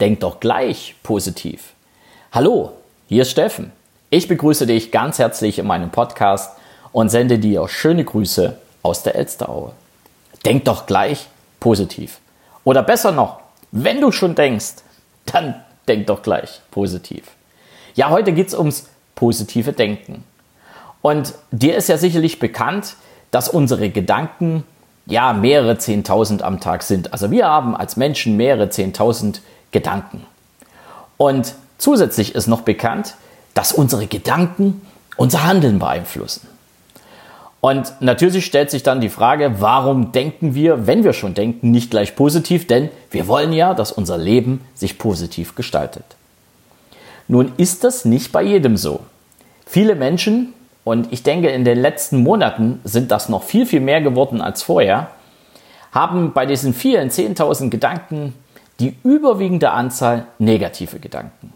denk doch gleich positiv. Hallo, hier ist Steffen. Ich begrüße dich ganz herzlich in meinem Podcast und sende dir schöne Grüße aus der Elsteraue. Denk doch gleich positiv. Oder besser noch, wenn du schon denkst, dann denk doch gleich positiv. Ja, heute geht es ums positive Denken. Und dir ist ja sicherlich bekannt, dass unsere Gedanken ja mehrere Zehntausend am Tag sind. Also wir haben als Menschen mehrere Zehntausend Gedanken. Und zusätzlich ist noch bekannt, dass unsere Gedanken unser Handeln beeinflussen. Und natürlich stellt sich dann die Frage, warum denken wir, wenn wir schon denken, nicht gleich positiv? Denn wir wollen ja, dass unser Leben sich positiv gestaltet. Nun ist das nicht bei jedem so. Viele Menschen, und ich denke, in den letzten Monaten sind das noch viel, viel mehr geworden als vorher, haben bei diesen vielen 10.000 Gedanken die überwiegende Anzahl negative Gedanken.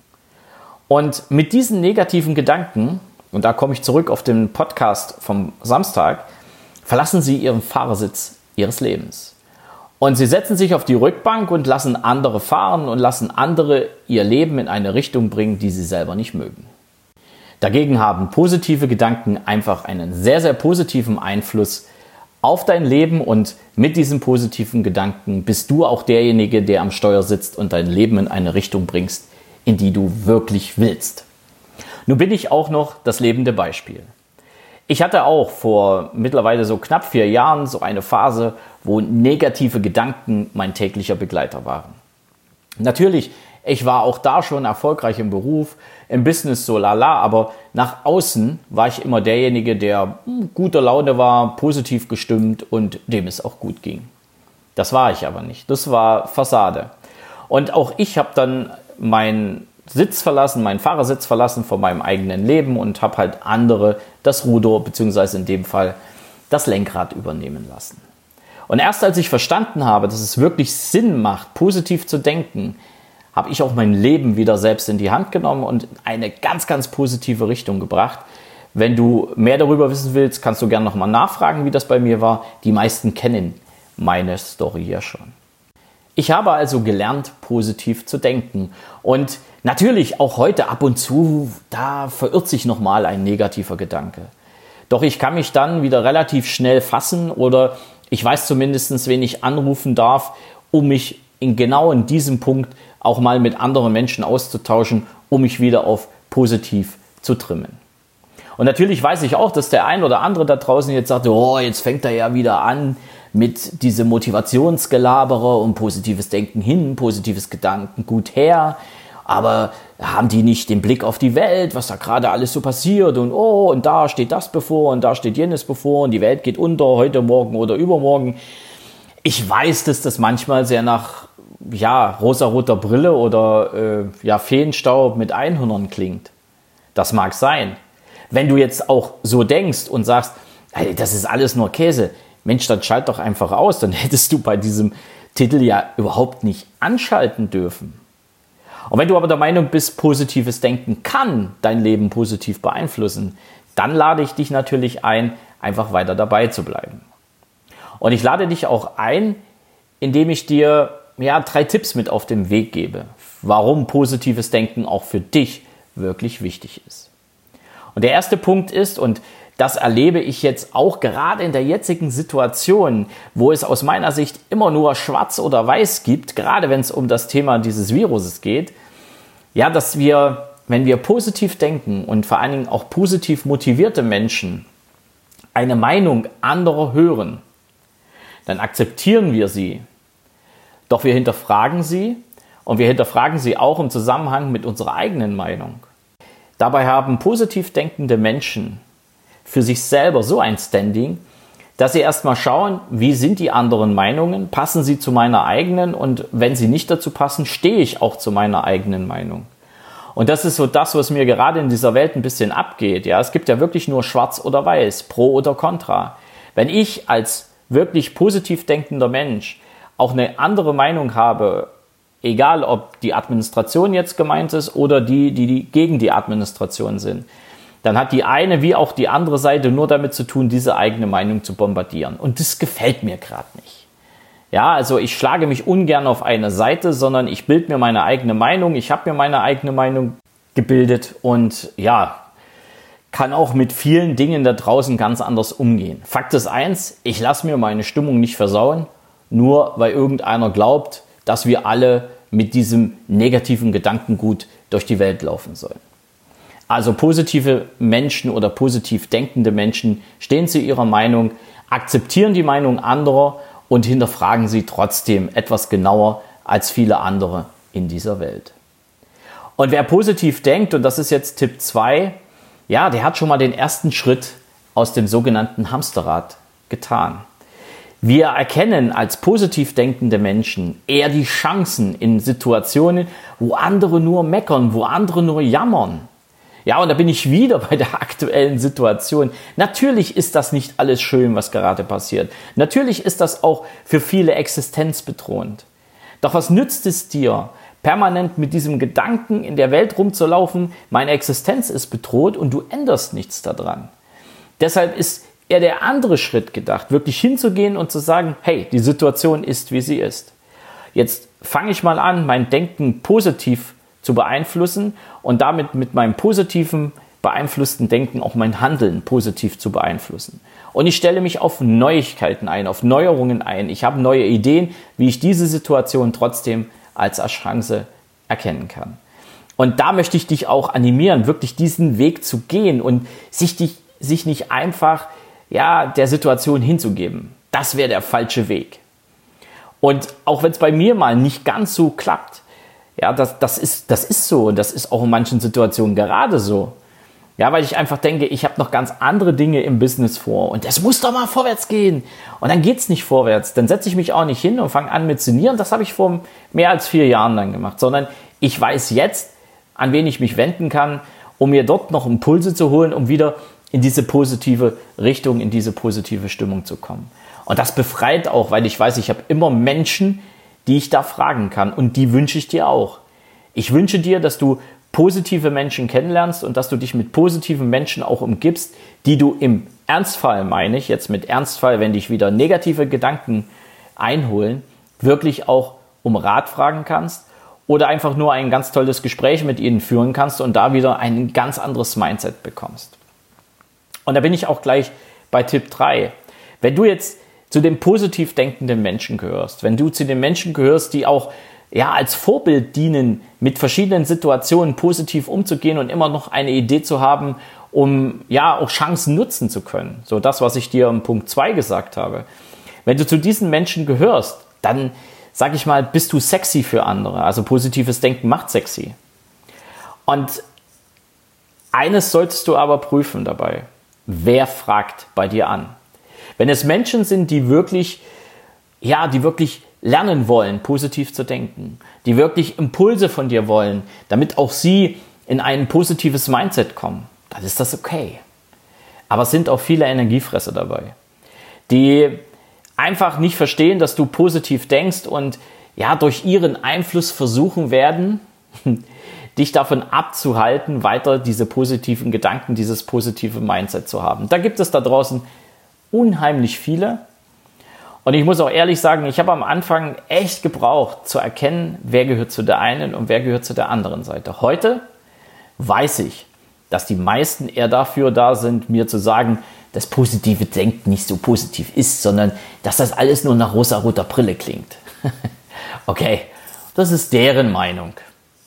Und mit diesen negativen Gedanken, und da komme ich zurück auf den Podcast vom Samstag, verlassen sie ihren Fahrersitz ihres Lebens. Und sie setzen sich auf die Rückbank und lassen andere fahren und lassen andere ihr Leben in eine Richtung bringen, die sie selber nicht mögen. Dagegen haben positive Gedanken einfach einen sehr, sehr positiven Einfluss auf dein Leben und mit diesen positiven Gedanken bist du auch derjenige, der am Steuer sitzt und dein Leben in eine Richtung bringst, in die du wirklich willst. Nun bin ich auch noch das lebende Beispiel. Ich hatte auch vor mittlerweile so knapp vier Jahren so eine Phase, wo negative Gedanken mein täglicher Begleiter waren. Natürlich ich war auch da schon erfolgreich im Beruf, im Business so lala, aber nach außen war ich immer derjenige, der hm, guter Laune war, positiv gestimmt und dem es auch gut ging. Das war ich aber nicht. Das war Fassade. Und auch ich habe dann meinen Sitz verlassen, meinen Fahrersitz verlassen von meinem eigenen Leben und habe halt andere das Ruder beziehungsweise in dem Fall das Lenkrad übernehmen lassen. Und erst als ich verstanden habe, dass es wirklich Sinn macht, positiv zu denken, habe ich auch mein Leben wieder selbst in die Hand genommen und eine ganz, ganz positive Richtung gebracht. Wenn du mehr darüber wissen willst, kannst du gerne nochmal nachfragen, wie das bei mir war. Die meisten kennen meine Story ja schon. Ich habe also gelernt, positiv zu denken. Und natürlich auch heute ab und zu, da verirrt sich nochmal ein negativer Gedanke. Doch ich kann mich dann wieder relativ schnell fassen oder ich weiß zumindest, wen ich anrufen darf, um mich in genau in diesem Punkt auch mal mit anderen Menschen auszutauschen, um mich wieder auf positiv zu trimmen. Und natürlich weiß ich auch, dass der ein oder andere da draußen jetzt sagt, oh, jetzt fängt er ja wieder an mit diese Motivationsgelabere und positives Denken hin, positives Gedanken gut her. Aber haben die nicht den Blick auf die Welt, was da gerade alles so passiert und oh, und da steht das bevor und da steht jenes bevor und die Welt geht unter heute, morgen oder übermorgen. Ich weiß, dass das manchmal sehr nach ja, rosaroter Brille oder äh, ja, Feenstaub mit Einhörnern klingt. Das mag sein. Wenn du jetzt auch so denkst und sagst, hey, das ist alles nur Käse, Mensch, dann schalt doch einfach aus, dann hättest du bei diesem Titel ja überhaupt nicht anschalten dürfen. Und wenn du aber der Meinung bist, positives Denken kann dein Leben positiv beeinflussen, dann lade ich dich natürlich ein, einfach weiter dabei zu bleiben. Und ich lade dich auch ein, indem ich dir ja, drei Tipps mit auf den Weg gebe, warum positives Denken auch für dich wirklich wichtig ist. Und der erste Punkt ist, und das erlebe ich jetzt auch gerade in der jetzigen Situation, wo es aus meiner Sicht immer nur schwarz oder weiß gibt, gerade wenn es um das Thema dieses Viruses geht, ja, dass wir, wenn wir positiv denken und vor allen Dingen auch positiv motivierte Menschen eine Meinung anderer hören, dann akzeptieren wir sie, doch wir hinterfragen sie und wir hinterfragen sie auch im Zusammenhang mit unserer eigenen Meinung. Dabei haben positiv denkende Menschen für sich selber so ein Standing, dass sie erstmal schauen, wie sind die anderen Meinungen, passen sie zu meiner eigenen und wenn sie nicht dazu passen, stehe ich auch zu meiner eigenen Meinung. Und das ist so das, was mir gerade in dieser Welt ein bisschen abgeht. Ja, es gibt ja wirklich nur schwarz oder weiß, pro oder contra. Wenn ich als wirklich positiv denkender Mensch auch eine andere Meinung habe, egal ob die Administration jetzt gemeint ist oder die, die, die gegen die Administration sind, dann hat die eine wie auch die andere Seite nur damit zu tun, diese eigene Meinung zu bombardieren. Und das gefällt mir gerade nicht. Ja, also ich schlage mich ungern auf eine Seite, sondern ich bilde mir meine eigene Meinung. Ich habe mir meine eigene Meinung gebildet und ja, kann auch mit vielen Dingen da draußen ganz anders umgehen. Fakt ist eins, ich lasse mir meine Stimmung nicht versauen, nur weil irgendeiner glaubt, dass wir alle mit diesem negativen Gedankengut durch die Welt laufen sollen. Also positive Menschen oder positiv denkende Menschen stehen zu ihrer Meinung, akzeptieren die Meinung anderer und hinterfragen sie trotzdem etwas genauer als viele andere in dieser Welt. Und wer positiv denkt, und das ist jetzt Tipp 2, ja, der hat schon mal den ersten Schritt aus dem sogenannten Hamsterrad getan. Wir erkennen als positiv denkende Menschen eher die Chancen in Situationen, wo andere nur meckern, wo andere nur jammern. Ja, und da bin ich wieder bei der aktuellen Situation. Natürlich ist das nicht alles schön, was gerade passiert. Natürlich ist das auch für viele existenzbedrohend. Doch was nützt es dir, permanent mit diesem Gedanken in der Welt rumzulaufen, meine Existenz ist bedroht und du änderst nichts daran? Deshalb ist eher der andere Schritt gedacht, wirklich hinzugehen und zu sagen, hey, die Situation ist, wie sie ist. Jetzt fange ich mal an, mein Denken positiv zu beeinflussen und damit mit meinem positiven beeinflussten Denken auch mein Handeln positiv zu beeinflussen. Und ich stelle mich auf Neuigkeiten ein, auf Neuerungen ein. Ich habe neue Ideen, wie ich diese Situation trotzdem als Chance erkennen kann. Und da möchte ich dich auch animieren, wirklich diesen Weg zu gehen und sich, dich, sich nicht einfach ja, der Situation hinzugeben. Das wäre der falsche Weg. Und auch wenn es bei mir mal nicht ganz so klappt, ja, das, das, ist, das ist so und das ist auch in manchen Situationen gerade so. Ja, weil ich einfach denke, ich habe noch ganz andere Dinge im Business vor und es muss doch mal vorwärts gehen. Und dann geht es nicht vorwärts. Dann setze ich mich auch nicht hin und fange an mit Sinnieren. Das habe ich vor mehr als vier Jahren dann gemacht, sondern ich weiß jetzt, an wen ich mich wenden kann, um mir dort noch Impulse zu holen, um wieder in diese positive Richtung, in diese positive Stimmung zu kommen. Und das befreit auch, weil ich weiß, ich habe immer Menschen, die ich da fragen kann. Und die wünsche ich dir auch. Ich wünsche dir, dass du positive Menschen kennenlernst und dass du dich mit positiven Menschen auch umgibst, die du im Ernstfall, meine ich, jetzt mit Ernstfall, wenn dich wieder negative Gedanken einholen, wirklich auch um Rat fragen kannst oder einfach nur ein ganz tolles Gespräch mit ihnen führen kannst und da wieder ein ganz anderes Mindset bekommst. Und da bin ich auch gleich bei Tipp 3. Wenn du jetzt zu den positiv denkenden Menschen gehörst, wenn du zu den Menschen gehörst, die auch ja, als Vorbild dienen, mit verschiedenen Situationen positiv umzugehen und immer noch eine Idee zu haben, um ja auch Chancen nutzen zu können. So das, was ich dir im Punkt 2 gesagt habe. Wenn du zu diesen Menschen gehörst, dann sag ich mal, bist du sexy für andere. Also positives Denken macht sexy. Und eines solltest du aber prüfen dabei. Wer fragt bei dir an? Wenn es Menschen sind, die wirklich, ja, die wirklich lernen wollen, positiv zu denken, die wirklich Impulse von dir wollen, damit auch sie in ein positives Mindset kommen, dann ist das okay. Aber es sind auch viele Energiefresser dabei, die einfach nicht verstehen, dass du positiv denkst und ja, durch ihren Einfluss versuchen werden, dich davon abzuhalten, weiter diese positiven Gedanken, dieses positive Mindset zu haben. Da gibt es da draußen unheimlich viele. Und ich muss auch ehrlich sagen, ich habe am Anfang echt gebraucht zu erkennen, wer gehört zu der einen und wer gehört zu der anderen Seite. Heute weiß ich, dass die meisten eher dafür da sind, mir zu sagen, dass positive Denken nicht so positiv ist, sondern dass das alles nur nach rosa-roter Brille klingt. okay, das ist deren Meinung.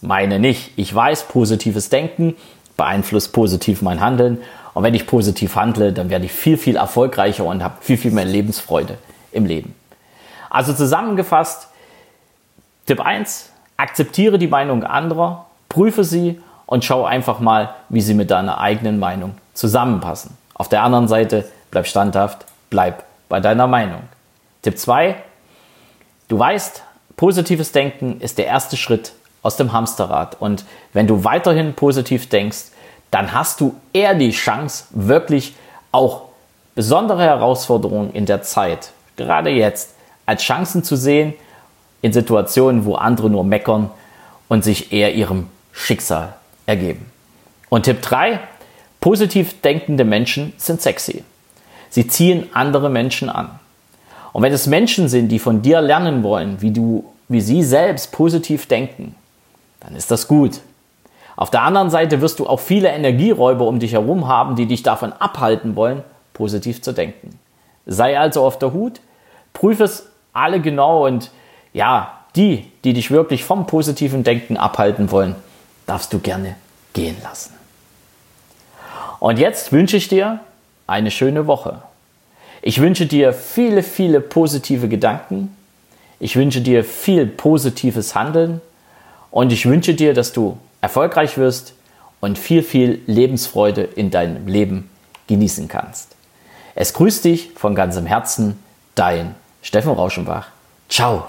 Meine nicht. Ich weiß, positives Denken beeinflusst positiv mein Handeln und wenn ich positiv handle, dann werde ich viel, viel erfolgreicher und habe viel, viel mehr Lebensfreude im Leben. Also zusammengefasst, Tipp 1, akzeptiere die Meinung anderer, prüfe sie und schau einfach mal, wie sie mit deiner eigenen Meinung zusammenpassen. Auf der anderen Seite, bleib standhaft, bleib bei deiner Meinung. Tipp 2, du weißt, positives Denken ist der erste Schritt aus dem Hamsterrad. Und wenn du weiterhin positiv denkst, dann hast du eher die Chance, wirklich auch besondere Herausforderungen in der Zeit, gerade jetzt, als Chancen zu sehen in Situationen, wo andere nur meckern und sich eher ihrem Schicksal ergeben. Und Tipp 3, positiv denkende Menschen sind sexy. Sie ziehen andere Menschen an. Und wenn es Menschen sind, die von dir lernen wollen, wie du, wie sie selbst positiv denken, dann ist das gut. Auf der anderen Seite wirst du auch viele Energieräuber um dich herum haben, die dich davon abhalten wollen, positiv zu denken. Sei also auf der Hut, prüfe es alle genau und ja, die, die dich wirklich vom positiven Denken abhalten wollen, darfst du gerne gehen lassen. Und jetzt wünsche ich dir eine schöne Woche. Ich wünsche dir viele, viele positive Gedanken. Ich wünsche dir viel positives Handeln. Und ich wünsche dir, dass du erfolgreich wirst und viel, viel Lebensfreude in deinem Leben genießen kannst. Es grüßt dich von ganzem Herzen, dein Steffen Rauschenbach. Ciao.